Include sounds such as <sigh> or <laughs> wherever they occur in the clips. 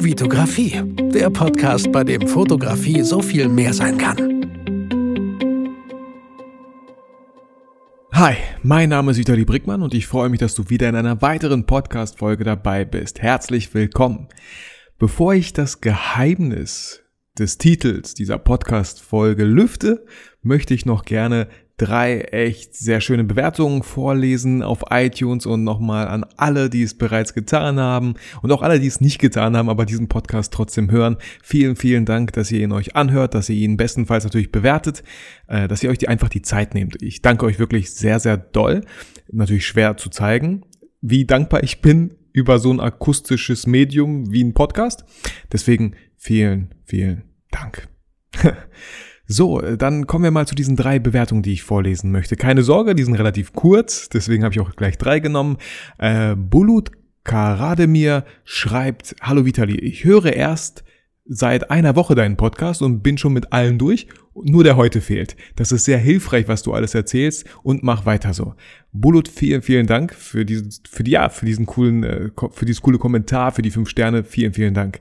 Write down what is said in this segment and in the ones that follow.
Vitografie, der Podcast, bei dem Fotografie so viel mehr sein kann. Hi, mein Name ist Vitali Brickmann und ich freue mich, dass du wieder in einer weiteren Podcast-Folge dabei bist. Herzlich willkommen. Bevor ich das Geheimnis des Titels dieser Podcast-Folge lüfte, möchte ich noch gerne drei echt sehr schöne Bewertungen vorlesen auf iTunes und nochmal an alle, die es bereits getan haben und auch alle, die es nicht getan haben, aber diesen Podcast trotzdem hören. Vielen, vielen Dank, dass ihr ihn euch anhört, dass ihr ihn bestenfalls natürlich bewertet, äh, dass ihr euch die, einfach die Zeit nehmt. Ich danke euch wirklich sehr, sehr doll. Natürlich schwer zu zeigen, wie dankbar ich bin über so ein akustisches Medium wie ein Podcast. Deswegen vielen, vielen Dank. <laughs> So, äh, dann kommen wir mal zu diesen drei Bewertungen, die ich vorlesen möchte. Keine Sorge, die sind relativ kurz, deswegen habe ich auch gleich drei genommen. Äh, Bulut Karademir schreibt, Hallo Vitali, ich höre erst seit einer Woche deinen Podcast und bin schon mit allen durch. Nur der heute fehlt. Das ist sehr hilfreich, was du alles erzählst und mach weiter so. Bulut, vielen, vielen Dank für diesen, für die, ja, für diesen coolen, äh, für dieses coole Kommentar, für die fünf Sterne. Vielen, vielen Dank.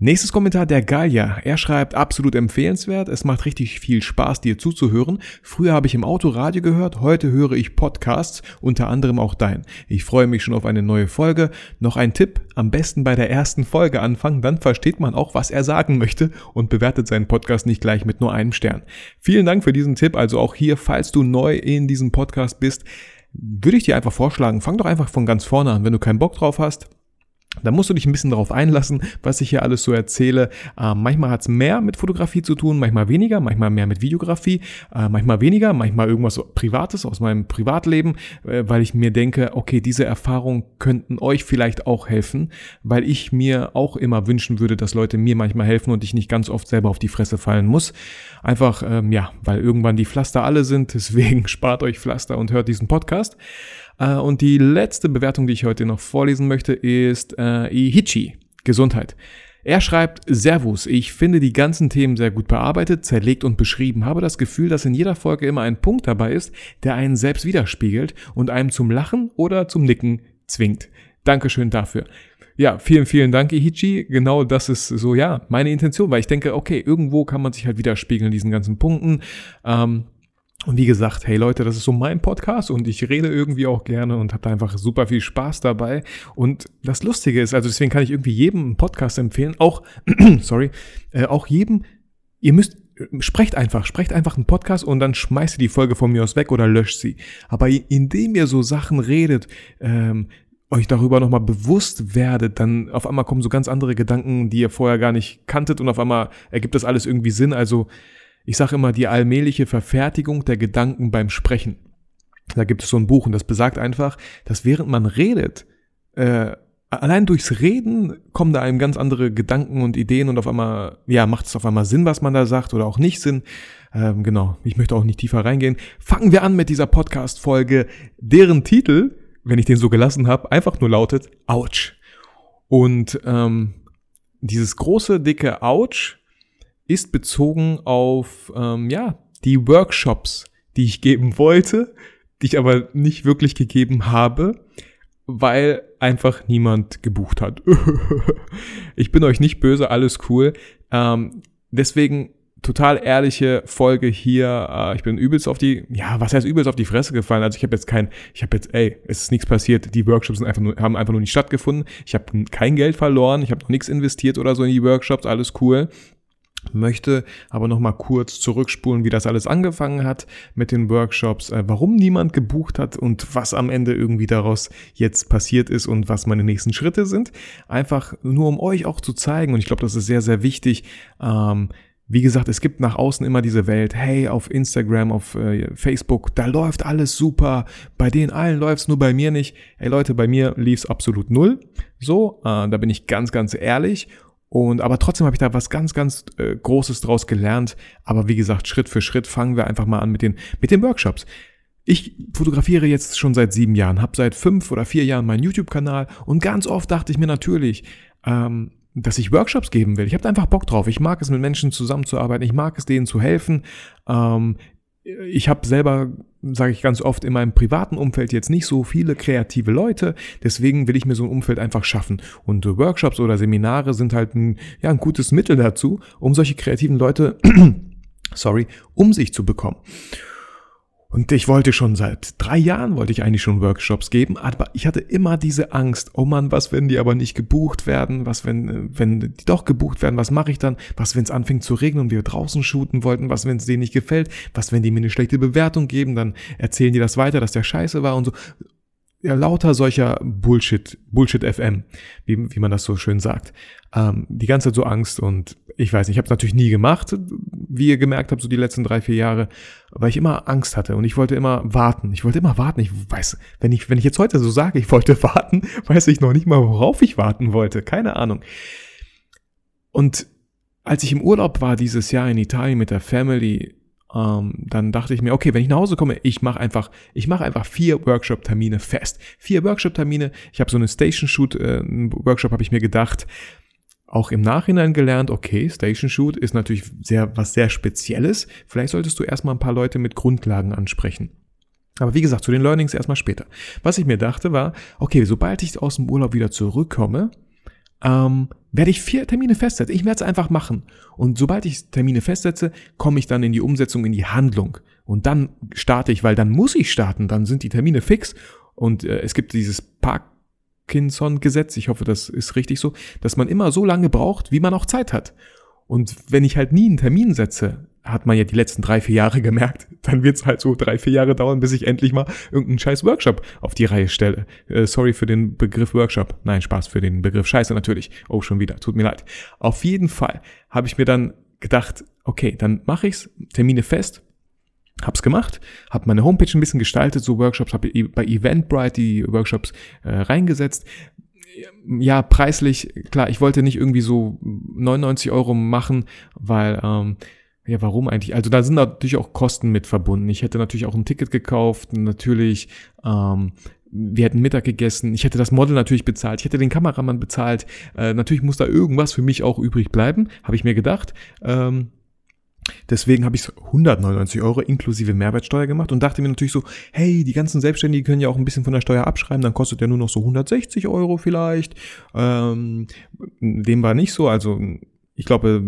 Nächstes Kommentar der Gallia. Er schreibt absolut empfehlenswert. Es macht richtig viel Spaß, dir zuzuhören. Früher habe ich im Auto Radio gehört, heute höre ich Podcasts, unter anderem auch dein. Ich freue mich schon auf eine neue Folge. Noch ein Tipp, am besten bei der ersten Folge anfangen, dann versteht man auch, was er sagen möchte und bewertet seinen Podcast nicht gleich mit nur einem Stern. Vielen Dank für diesen Tipp. Also auch hier, falls du neu in diesem Podcast bist, würde ich dir einfach vorschlagen, fang doch einfach von ganz vorne an. Wenn du keinen Bock drauf hast, da musst du dich ein bisschen darauf einlassen, was ich hier alles so erzähle. Äh, manchmal hat's mehr mit Fotografie zu tun, manchmal weniger, manchmal mehr mit Videografie, äh, manchmal weniger, manchmal irgendwas Privates aus meinem Privatleben, äh, weil ich mir denke, okay, diese Erfahrungen könnten euch vielleicht auch helfen, weil ich mir auch immer wünschen würde, dass Leute mir manchmal helfen und ich nicht ganz oft selber auf die Fresse fallen muss. Einfach, ähm, ja, weil irgendwann die Pflaster alle sind, <laughs> deswegen spart euch Pflaster und hört diesen Podcast. Äh, und die letzte Bewertung, die ich heute noch vorlesen möchte, ist äh, Ihichi. Gesundheit. Er schreibt, Servus, ich finde die ganzen Themen sehr gut bearbeitet, zerlegt und beschrieben, habe das Gefühl, dass in jeder Folge immer ein Punkt dabei ist, der einen selbst widerspiegelt und einem zum Lachen oder zum Nicken zwingt. Dankeschön dafür. Ja, vielen, vielen Dank, Ihichi. Genau das ist so, ja, meine Intention, weil ich denke, okay, irgendwo kann man sich halt widerspiegeln in diesen ganzen Punkten. Ähm, und wie gesagt, hey Leute, das ist so mein Podcast und ich rede irgendwie auch gerne und habe einfach super viel Spaß dabei. Und das Lustige ist, also deswegen kann ich irgendwie jedem einen Podcast empfehlen, auch, <clears throat> sorry, äh, auch jedem, ihr müsst, sprecht einfach, sprecht einfach einen Podcast und dann schmeißt ihr die Folge von mir aus weg oder löscht sie. Aber indem ihr so Sachen redet, ähm, euch darüber nochmal bewusst werdet, dann auf einmal kommen so ganz andere Gedanken, die ihr vorher gar nicht kanntet und auf einmal ergibt das alles irgendwie Sinn. Also ich sage immer die allmähliche Verfertigung der Gedanken beim Sprechen. Da gibt es so ein Buch und das besagt einfach, dass während man redet, äh, allein durchs Reden kommen da einem ganz andere Gedanken und Ideen und auf einmal, ja, macht es auf einmal Sinn, was man da sagt oder auch nicht Sinn. Ähm, genau, ich möchte auch nicht tiefer reingehen. Fangen wir an mit dieser Podcast-Folge, deren Titel, wenn ich den so gelassen habe, einfach nur lautet Ouch. Und ähm, dieses große, dicke Ouch ist bezogen auf ähm, ja die Workshops, die ich geben wollte, die ich aber nicht wirklich gegeben habe, weil einfach niemand gebucht hat. <laughs> ich bin euch nicht böse, alles cool. Ähm, deswegen total ehrliche Folge hier. Äh, ich bin übelst auf die, ja, was heißt übelst auf die Fresse gefallen? Also ich habe jetzt kein, ich habe jetzt, ey, es ist nichts passiert. Die Workshops sind einfach nur, haben einfach nur nicht stattgefunden. Ich habe kein Geld verloren, ich habe noch nichts investiert oder so in die Workshops, alles cool möchte aber noch mal kurz zurückspulen, wie das alles angefangen hat mit den Workshops, äh, warum niemand gebucht hat und was am Ende irgendwie daraus jetzt passiert ist und was meine nächsten Schritte sind. Einfach nur um euch auch zu zeigen und ich glaube, das ist sehr, sehr wichtig. Ähm, wie gesagt, es gibt nach außen immer diese Welt, hey, auf Instagram, auf äh, Facebook, da läuft alles super, bei denen allen läuft's, nur bei mir nicht. Ey Leute, bei mir lief's absolut null. So, äh, da bin ich ganz, ganz ehrlich und aber trotzdem habe ich da was ganz, ganz äh, Großes draus gelernt. Aber wie gesagt, Schritt für Schritt fangen wir einfach mal an mit den, mit den Workshops. Ich fotografiere jetzt schon seit sieben Jahren, habe seit fünf oder vier Jahren meinen YouTube-Kanal und ganz oft dachte ich mir natürlich, ähm, dass ich Workshops geben will. Ich habe einfach Bock drauf. Ich mag es, mit Menschen zusammenzuarbeiten. Ich mag es, denen zu helfen. Ähm, ich habe selber sage ich ganz oft, in meinem privaten Umfeld jetzt nicht so viele kreative Leute. Deswegen will ich mir so ein Umfeld einfach schaffen. Und Workshops oder Seminare sind halt ein, ja, ein gutes Mittel dazu, um solche kreativen Leute, <clears throat> sorry, um sich zu bekommen. Und ich wollte schon seit drei Jahren, wollte ich eigentlich schon Workshops geben, aber ich hatte immer diese Angst, oh Mann, was, wenn die aber nicht gebucht werden, was, wenn, wenn die doch gebucht werden, was mache ich dann, was, wenn es anfängt zu regnen und wir draußen shooten wollten, was, wenn es denen nicht gefällt, was, wenn die mir eine schlechte Bewertung geben, dann erzählen die das weiter, dass der scheiße war und so ja, lauter solcher Bullshit, Bullshit FM, wie, wie man das so schön sagt. Ähm, die ganze Zeit so Angst und ich weiß nicht, ich habe es natürlich nie gemacht, wie ihr gemerkt habt, so die letzten drei, vier Jahre, weil ich immer Angst hatte und ich wollte immer warten. Ich wollte immer warten. Ich weiß, wenn ich, wenn ich jetzt heute so sage, ich wollte <laughs> warten, weiß ich noch nicht mal, worauf ich warten wollte. Keine Ahnung. Und als ich im Urlaub war dieses Jahr in Italien mit der Family, ähm, dann dachte ich mir, okay, wenn ich nach Hause komme, ich mache einfach, ich mache einfach vier Workshop-Termine fest. Vier Workshop-Termine. Ich habe so eine Station Shoot äh, habe ich mir gedacht. Auch im Nachhinein gelernt, okay, Station Shoot ist natürlich sehr was sehr Spezielles. Vielleicht solltest du erstmal ein paar Leute mit Grundlagen ansprechen. Aber wie gesagt, zu den Learnings erstmal später. Was ich mir dachte war, okay, sobald ich aus dem Urlaub wieder zurückkomme, ähm, werde ich vier Termine festsetzen. Ich werde es einfach machen. Und sobald ich Termine festsetze, komme ich dann in die Umsetzung, in die Handlung. Und dann starte ich, weil dann muss ich starten. Dann sind die Termine fix. Und äh, es gibt dieses Parkinson-Gesetz, ich hoffe, das ist richtig so, dass man immer so lange braucht, wie man auch Zeit hat. Und wenn ich halt nie einen Termin setze, hat man ja die letzten drei, vier Jahre gemerkt, <laughs> dann wird es halt so drei, vier Jahre dauern, bis ich endlich mal irgendeinen scheiß Workshop auf die Reihe stelle. Äh, sorry für den Begriff Workshop. Nein, Spaß für den Begriff Scheiße natürlich. Oh, schon wieder. Tut mir leid. Auf jeden Fall habe ich mir dann gedacht, okay, dann mache ich's, Termine fest, hab's gemacht, hab meine Homepage ein bisschen gestaltet, so Workshops, habe bei Eventbrite die Workshops äh, reingesetzt, ja, preislich, klar, ich wollte nicht irgendwie so 99 Euro machen, weil, ähm, ja, warum eigentlich? Also da sind natürlich auch Kosten mit verbunden. Ich hätte natürlich auch ein Ticket gekauft, natürlich, ähm, wir hätten Mittag gegessen, ich hätte das Model natürlich bezahlt, ich hätte den Kameramann bezahlt, äh, natürlich muss da irgendwas für mich auch übrig bleiben, habe ich mir gedacht. Ähm, Deswegen habe ich 199 Euro inklusive Mehrwertsteuer gemacht und dachte mir natürlich so, hey, die ganzen Selbstständigen können ja auch ein bisschen von der Steuer abschreiben, dann kostet der nur noch so 160 Euro vielleicht. Ähm, dem war nicht so, also ich glaube,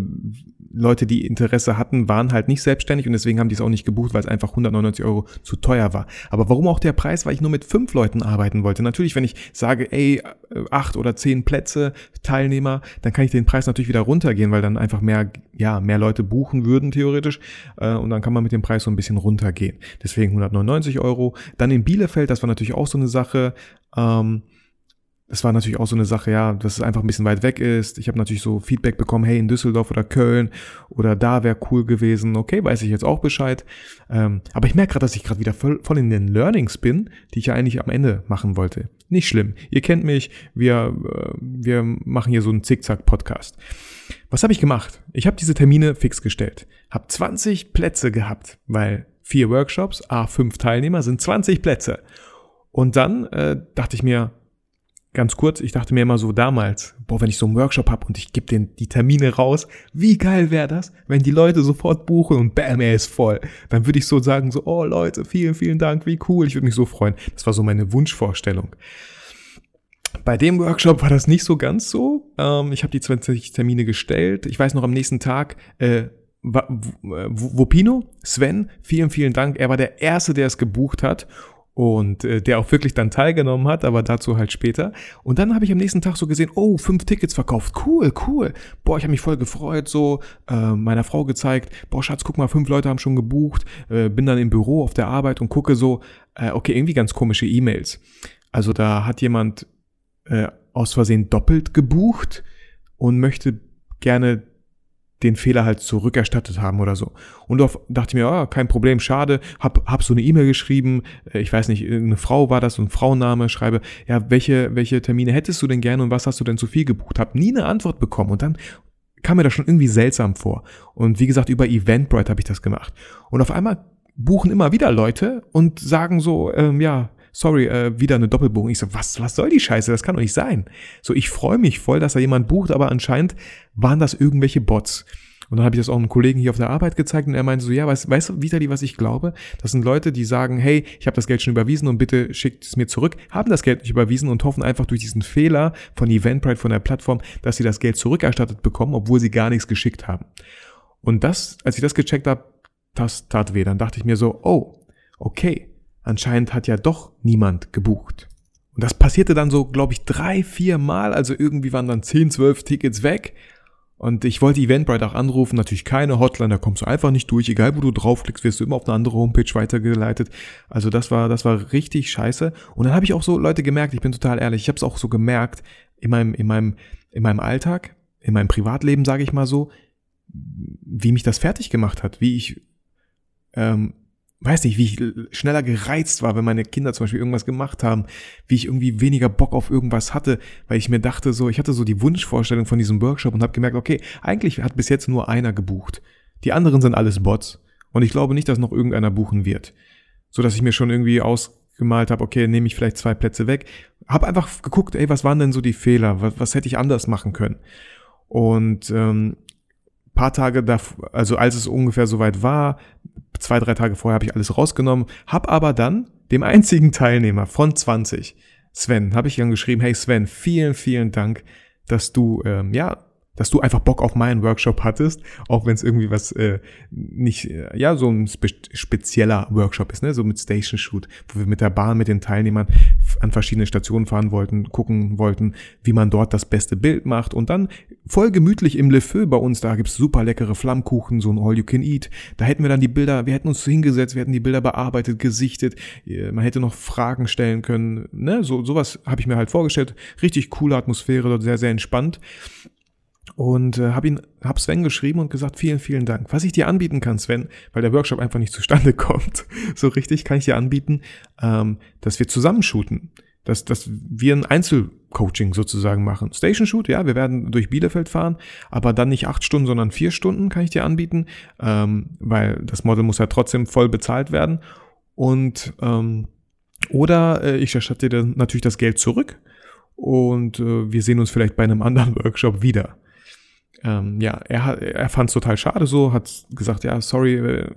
Leute, die Interesse hatten, waren halt nicht selbstständig und deswegen haben die es auch nicht gebucht, weil es einfach 199 Euro zu teuer war. Aber warum auch der Preis? Weil ich nur mit fünf Leuten arbeiten wollte. Natürlich, wenn ich sage, ey, acht oder zehn Plätze, Teilnehmer, dann kann ich den Preis natürlich wieder runtergehen, weil dann einfach mehr, ja, mehr Leute buchen würden, theoretisch. Äh, und dann kann man mit dem Preis so ein bisschen runtergehen. Deswegen 199 Euro. Dann in Bielefeld, das war natürlich auch so eine Sache. Ähm, das war natürlich auch so eine Sache, ja, dass es einfach ein bisschen weit weg ist. Ich habe natürlich so Feedback bekommen, hey, in Düsseldorf oder Köln oder da wäre cool gewesen. Okay, weiß ich jetzt auch Bescheid. Ähm, aber ich merke gerade, dass ich gerade wieder voll, voll in den Learnings bin, die ich ja eigentlich am Ende machen wollte. Nicht schlimm. Ihr kennt mich, wir, äh, wir machen hier so einen Zickzack-Podcast. Was habe ich gemacht? Ich habe diese Termine fix gestellt. Habe 20 Plätze gehabt, weil vier Workshops, a fünf Teilnehmer sind 20 Plätze. Und dann äh, dachte ich mir, ganz kurz, ich dachte mir immer so damals, boah, wenn ich so einen Workshop habe und ich gebe den die Termine raus, wie geil wäre das, wenn die Leute sofort buchen und bam, er ist voll. Dann würde ich so sagen, so, oh Leute, vielen, vielen Dank, wie cool, ich würde mich so freuen. Das war so meine Wunschvorstellung. Bei dem Workshop war das nicht so ganz so. Ähm, ich habe die 20 Termine gestellt. Ich weiß noch am nächsten Tag, äh, Wopino, Sven, vielen, vielen Dank. Er war der Erste, der es gebucht hat und äh, der auch wirklich dann teilgenommen hat, aber dazu halt später. Und dann habe ich am nächsten Tag so gesehen, oh, fünf Tickets verkauft, cool, cool. Boah, ich habe mich voll gefreut, so äh, meiner Frau gezeigt, boah, Schatz, guck mal, fünf Leute haben schon gebucht. Äh, bin dann im Büro auf der Arbeit und gucke so, äh, okay, irgendwie ganz komische E-Mails. Also da hat jemand äh, aus Versehen doppelt gebucht und möchte gerne den Fehler halt zurückerstattet haben oder so. Und da dachte ich mir, ah, kein Problem, schade, hab, hab so eine E-Mail geschrieben, äh, ich weiß nicht, irgendeine Frau war das, so ein Frauenname, schreibe, ja, welche, welche Termine hättest du denn gerne und was hast du denn zu viel gebucht? Hab nie eine Antwort bekommen und dann kam mir das schon irgendwie seltsam vor. Und wie gesagt, über Eventbrite habe ich das gemacht. Und auf einmal buchen immer wieder Leute und sagen so, ähm, ja, sorry, äh, wieder eine Doppelbuchung. Ich so, was, was soll die Scheiße? Das kann doch nicht sein. So, ich freue mich voll, dass da jemand bucht, aber anscheinend waren das irgendwelche Bots. Und dann habe ich das auch einem Kollegen hier auf der Arbeit gezeigt und er meinte so, ja, weißt, weißt du, Vitali, was ich glaube? Das sind Leute, die sagen, hey, ich habe das Geld schon überwiesen und bitte schickt es mir zurück, haben das Geld nicht überwiesen und hoffen einfach durch diesen Fehler von Eventbrite, von der Plattform, dass sie das Geld zurückerstattet bekommen, obwohl sie gar nichts geschickt haben. Und das, als ich das gecheckt habe, das tat weh. Dann dachte ich mir so, oh, okay, anscheinend hat ja doch niemand gebucht. Und das passierte dann so, glaube ich, drei, vier Mal. Also irgendwie waren dann zehn, zwölf Tickets weg. Und ich wollte Eventbrite auch anrufen, natürlich keine Hotline, da kommst du einfach nicht durch. Egal wo du draufklickst, wirst du immer auf eine andere Homepage weitergeleitet. Also das war, das war richtig scheiße. Und dann habe ich auch so Leute gemerkt, ich bin total ehrlich, ich habe es auch so gemerkt in meinem, in meinem, in meinem Alltag, in meinem Privatleben, sage ich mal so, wie mich das fertig gemacht hat, wie ich ähm, weiß nicht, wie ich schneller gereizt war, wenn meine Kinder zum Beispiel irgendwas gemacht haben, wie ich irgendwie weniger Bock auf irgendwas hatte, weil ich mir dachte so, ich hatte so die Wunschvorstellung von diesem Workshop und habe gemerkt, okay, eigentlich hat bis jetzt nur einer gebucht. Die anderen sind alles Bots und ich glaube nicht, dass noch irgendeiner buchen wird. So dass ich mir schon irgendwie ausgemalt habe, okay, nehme ich vielleicht zwei Plätze weg. Hab einfach geguckt, ey, was waren denn so die Fehler? Was, was hätte ich anders machen können? Und ähm, paar Tage da, also als es ungefähr soweit war, zwei, drei Tage vorher habe ich alles rausgenommen, habe aber dann dem einzigen Teilnehmer von 20, Sven, habe ich dann geschrieben, hey Sven, vielen, vielen Dank, dass du ähm, ja dass du einfach Bock auf meinen Workshop hattest, auch wenn es irgendwie was äh, nicht, ja, so ein spe spezieller Workshop ist, ne, so mit Station Shoot, wo wir mit der Bahn mit den Teilnehmern an verschiedene Stationen fahren wollten, gucken wollten, wie man dort das beste Bild macht. Und dann voll gemütlich im Le Feu bei uns, da gibt's super leckere Flammkuchen, so ein All You Can Eat, da hätten wir dann die Bilder, wir hätten uns hingesetzt, wir hätten die Bilder bearbeitet, gesichtet, äh, man hätte noch Fragen stellen können, ne, so sowas habe ich mir halt vorgestellt, richtig coole Atmosphäre, dort sehr, sehr entspannt und äh, habe ihn hab Sven geschrieben und gesagt vielen vielen Dank. Was ich dir anbieten kann Sven weil der Workshop einfach nicht zustande <laughs> kommt so richtig kann ich dir anbieten ähm, dass wir zusammen shooten. Dass dass wir ein Einzelcoaching sozusagen machen. Station Shoot ja wir werden durch Bielefeld fahren aber dann nicht acht Stunden sondern vier Stunden kann ich dir anbieten ähm, weil das Model muss ja trotzdem voll bezahlt werden. Und ähm, oder äh, ich erstatte dir natürlich das Geld zurück und äh, wir sehen uns vielleicht bei einem anderen <laughs> Workshop wieder ähm, ja, er, er fand es total schade so, hat gesagt, ja, sorry, äh,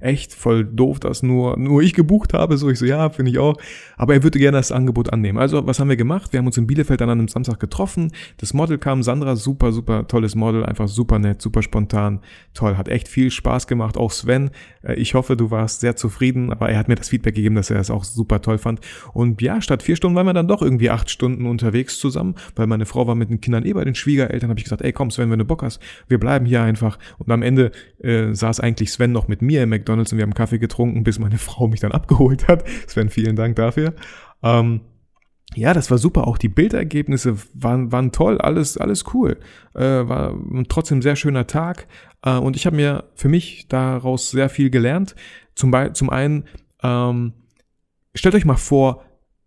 echt voll doof, dass nur, nur ich gebucht habe. So, ich so, ja, finde ich auch. Aber er würde gerne das Angebot annehmen. Also, was haben wir gemacht? Wir haben uns in Bielefeld dann an einem Samstag getroffen. Das Model kam, Sandra, super, super tolles Model, einfach super nett, super spontan, toll, hat echt viel Spaß gemacht. Auch Sven, äh, ich hoffe, du warst sehr zufrieden, aber er hat mir das Feedback gegeben, dass er es auch super toll fand. Und ja, statt vier Stunden waren wir dann doch irgendwie acht Stunden unterwegs zusammen, weil meine Frau war mit den Kindern eh bei den Schwiegereltern, habe ich gesagt, ey, komm Sven, wenn du Bock hast, wir bleiben hier einfach. Und am Ende äh, saß eigentlich Sven noch mit mir im McDonald's McDonalds und wir haben Kaffee getrunken, bis meine <laughs> Frau mich dann abgeholt hat. Sven, vielen Dank dafür. Ähm, ja, das war super. Auch die Bildergebnisse waren, waren toll, alles, alles cool. Äh, war trotzdem sehr schöner Tag. Äh, und ich habe mir für mich daraus sehr viel gelernt. Zum, zum einen, ähm, stellt euch mal vor,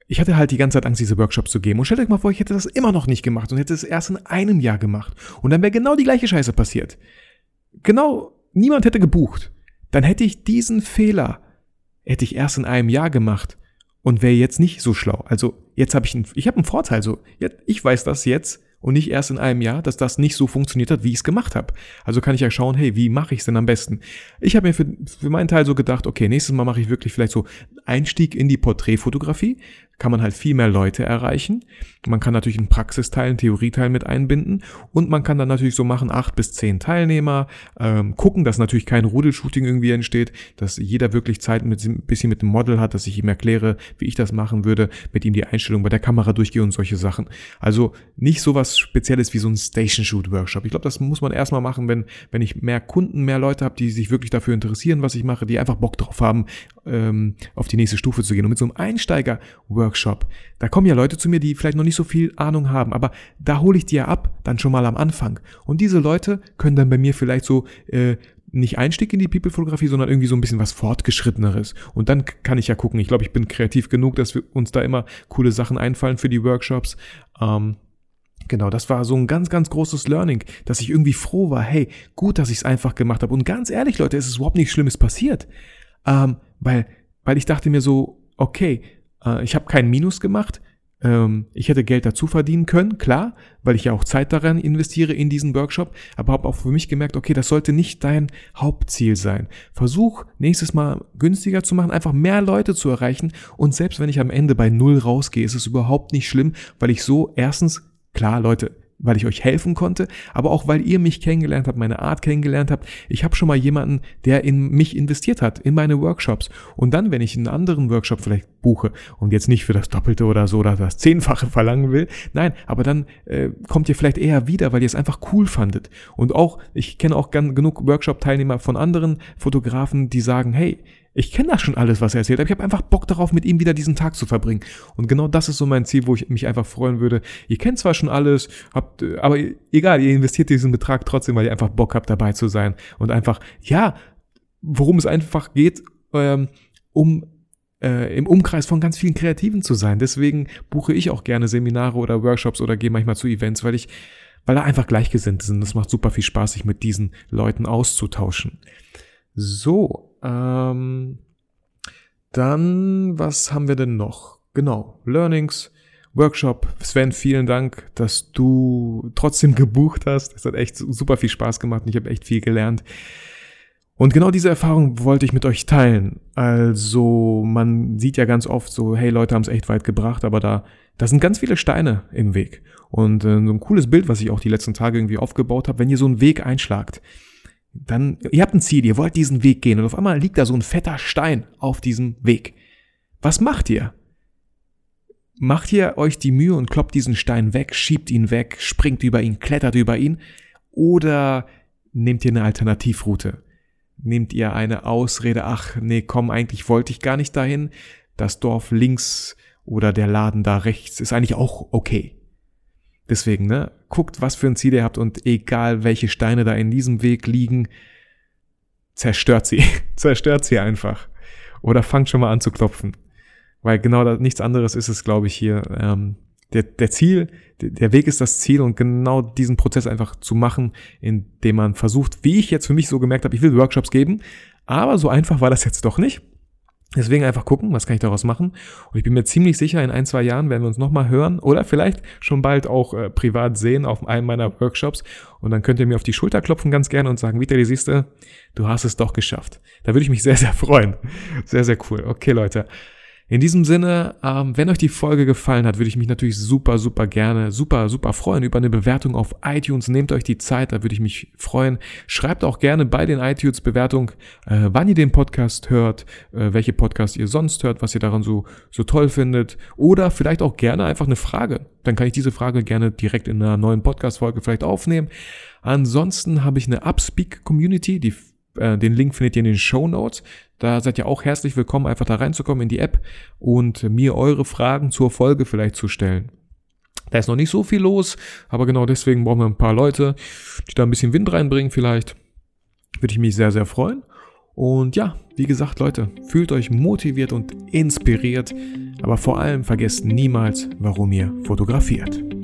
ich hatte halt die ganze Zeit Angst, diese Workshops zu geben. Und stellt euch mal vor, ich hätte das immer noch nicht gemacht und hätte es erst in einem Jahr gemacht. Und dann wäre genau die gleiche Scheiße passiert. Genau, niemand hätte gebucht dann hätte ich diesen Fehler, hätte ich erst in einem Jahr gemacht und wäre jetzt nicht so schlau. Also jetzt habe ich einen, ich habe einen Vorteil. So, ich weiß das jetzt und nicht erst in einem Jahr, dass das nicht so funktioniert hat, wie ich es gemacht habe. Also kann ich ja schauen, hey, wie mache ich es denn am besten? Ich habe mir für, für meinen Teil so gedacht, okay, nächstes Mal mache ich wirklich vielleicht so Einstieg in die Porträtfotografie kann man halt viel mehr Leute erreichen. Man kann natürlich einen Praxisteil, einen Theorieteil mit einbinden und man kann dann natürlich so machen, acht bis zehn Teilnehmer, ähm, gucken, dass natürlich kein Rudelshooting irgendwie entsteht, dass jeder wirklich Zeit mit ein bisschen mit dem Model hat, dass ich ihm erkläre, wie ich das machen würde, mit ihm die Einstellung bei der Kamera durchgehe und solche Sachen. Also nicht sowas Spezielles wie so ein Station Shoot Workshop. Ich glaube, das muss man erstmal machen, wenn, wenn ich mehr Kunden, mehr Leute habe, die sich wirklich dafür interessieren, was ich mache, die einfach Bock drauf haben, ähm, auf die nächste Stufe zu gehen. Und mit so einem Einsteiger-Workshop Workshop. Da kommen ja Leute zu mir, die vielleicht noch nicht so viel Ahnung haben, aber da hole ich die ja ab, dann schon mal am Anfang. Und diese Leute können dann bei mir vielleicht so äh, nicht Einstieg in die People-Fotografie, sondern irgendwie so ein bisschen was Fortgeschritteneres. Und dann kann ich ja gucken. Ich glaube, ich bin kreativ genug, dass wir uns da immer coole Sachen einfallen für die Workshops. Ähm, Genau, das war so ein ganz, ganz großes Learning, dass ich irgendwie froh war, hey, gut, dass ich es einfach gemacht habe. Und ganz ehrlich, Leute, es ist überhaupt nichts Schlimmes passiert. Ähm, weil, weil ich dachte mir so, okay, äh, ich habe keinen Minus gemacht. Ähm, ich hätte Geld dazu verdienen können, klar, weil ich ja auch Zeit daran investiere in diesen Workshop, aber habe auch für mich gemerkt, okay, das sollte nicht dein Hauptziel sein. Versuch nächstes Mal günstiger zu machen, einfach mehr Leute zu erreichen und selbst wenn ich am Ende bei Null rausgehe, ist es überhaupt nicht schlimm, weil ich so erstens, klar, Leute, weil ich euch helfen konnte, aber auch weil ihr mich kennengelernt habt, meine Art kennengelernt habt. Ich habe schon mal jemanden, der in mich investiert hat, in meine Workshops. Und dann, wenn ich einen anderen Workshop vielleicht buche und jetzt nicht für das Doppelte oder so oder das Zehnfache verlangen will, nein, aber dann äh, kommt ihr vielleicht eher wieder, weil ihr es einfach cool fandet. Und auch, ich kenne auch genug Workshop-Teilnehmer von anderen Fotografen, die sagen, hey, ich kenne das schon alles, was er erzählt, aber ich habe einfach Bock darauf, mit ihm wieder diesen Tag zu verbringen. Und genau das ist so mein Ziel, wo ich mich einfach freuen würde. Ihr kennt zwar schon alles, habt, aber egal, ihr investiert diesen Betrag trotzdem, weil ihr einfach Bock habt, dabei zu sein. Und einfach, ja, worum es einfach geht, ähm, um äh, im Umkreis von ganz vielen Kreativen zu sein. Deswegen buche ich auch gerne Seminare oder Workshops oder gehe manchmal zu Events, weil ich, weil da einfach Gleichgesinnte sind. Das macht super viel Spaß, sich mit diesen Leuten auszutauschen. So, ähm, dann, was haben wir denn noch? Genau, Learnings, Workshop. Sven, vielen Dank, dass du trotzdem <laughs> gebucht hast. Es hat echt super viel Spaß gemacht und ich habe echt viel gelernt. Und genau diese Erfahrung wollte ich mit euch teilen. Also man sieht ja ganz oft so, hey, Leute haben es echt weit gebracht, aber da, da sind ganz viele Steine im Weg. Und äh, so ein cooles Bild, was ich auch die letzten Tage irgendwie aufgebaut habe, wenn ihr so einen Weg einschlagt dann, ihr habt ein Ziel, ihr wollt diesen Weg gehen und auf einmal liegt da so ein fetter Stein auf diesem Weg. Was macht ihr? Macht ihr euch die Mühe und kloppt diesen Stein weg, schiebt ihn weg, springt über ihn, klettert über ihn? Oder nehmt ihr eine Alternativroute? Nehmt ihr eine Ausrede, ach nee, komm, eigentlich wollte ich gar nicht dahin, das Dorf links oder der Laden da rechts ist eigentlich auch okay. Deswegen, ne, guckt, was für ein Ziel ihr habt und egal welche Steine da in diesem Weg liegen, zerstört sie. <laughs> zerstört sie einfach. Oder fangt schon mal an zu klopfen. Weil genau das, nichts anderes ist es, glaube ich, hier. Ähm, der, der Ziel, der Weg ist das Ziel und genau diesen Prozess einfach zu machen, indem man versucht, wie ich jetzt für mich so gemerkt habe, ich will Workshops geben, aber so einfach war das jetzt doch nicht. Deswegen einfach gucken, was kann ich daraus machen. Und ich bin mir ziemlich sicher, in ein, zwei Jahren werden wir uns nochmal hören oder vielleicht schon bald auch äh, privat sehen auf einem meiner Workshops. Und dann könnt ihr mir auf die Schulter klopfen ganz gerne und sagen, Vitali, siehst du, du hast es doch geschafft. Da würde ich mich sehr, sehr freuen. Sehr, sehr cool. Okay, Leute. In diesem Sinne, ähm, wenn euch die Folge gefallen hat, würde ich mich natürlich super, super gerne, super, super freuen über eine Bewertung auf iTunes. Nehmt euch die Zeit, da würde ich mich freuen. Schreibt auch gerne bei den iTunes-Bewertungen, äh, wann ihr den Podcast hört, äh, welche Podcasts ihr sonst hört, was ihr daran so, so toll findet. Oder vielleicht auch gerne einfach eine Frage. Dann kann ich diese Frage gerne direkt in einer neuen Podcast-Folge vielleicht aufnehmen. Ansonsten habe ich eine Upspeak-Community, die äh, den Link findet ihr in den Show Notes. Da seid ihr auch herzlich willkommen, einfach da reinzukommen in die App und mir eure Fragen zur Folge vielleicht zu stellen. Da ist noch nicht so viel los, aber genau deswegen brauchen wir ein paar Leute, die da ein bisschen Wind reinbringen vielleicht. Würde ich mich sehr, sehr freuen. Und ja, wie gesagt, Leute, fühlt euch motiviert und inspiriert, aber vor allem vergesst niemals, warum ihr fotografiert.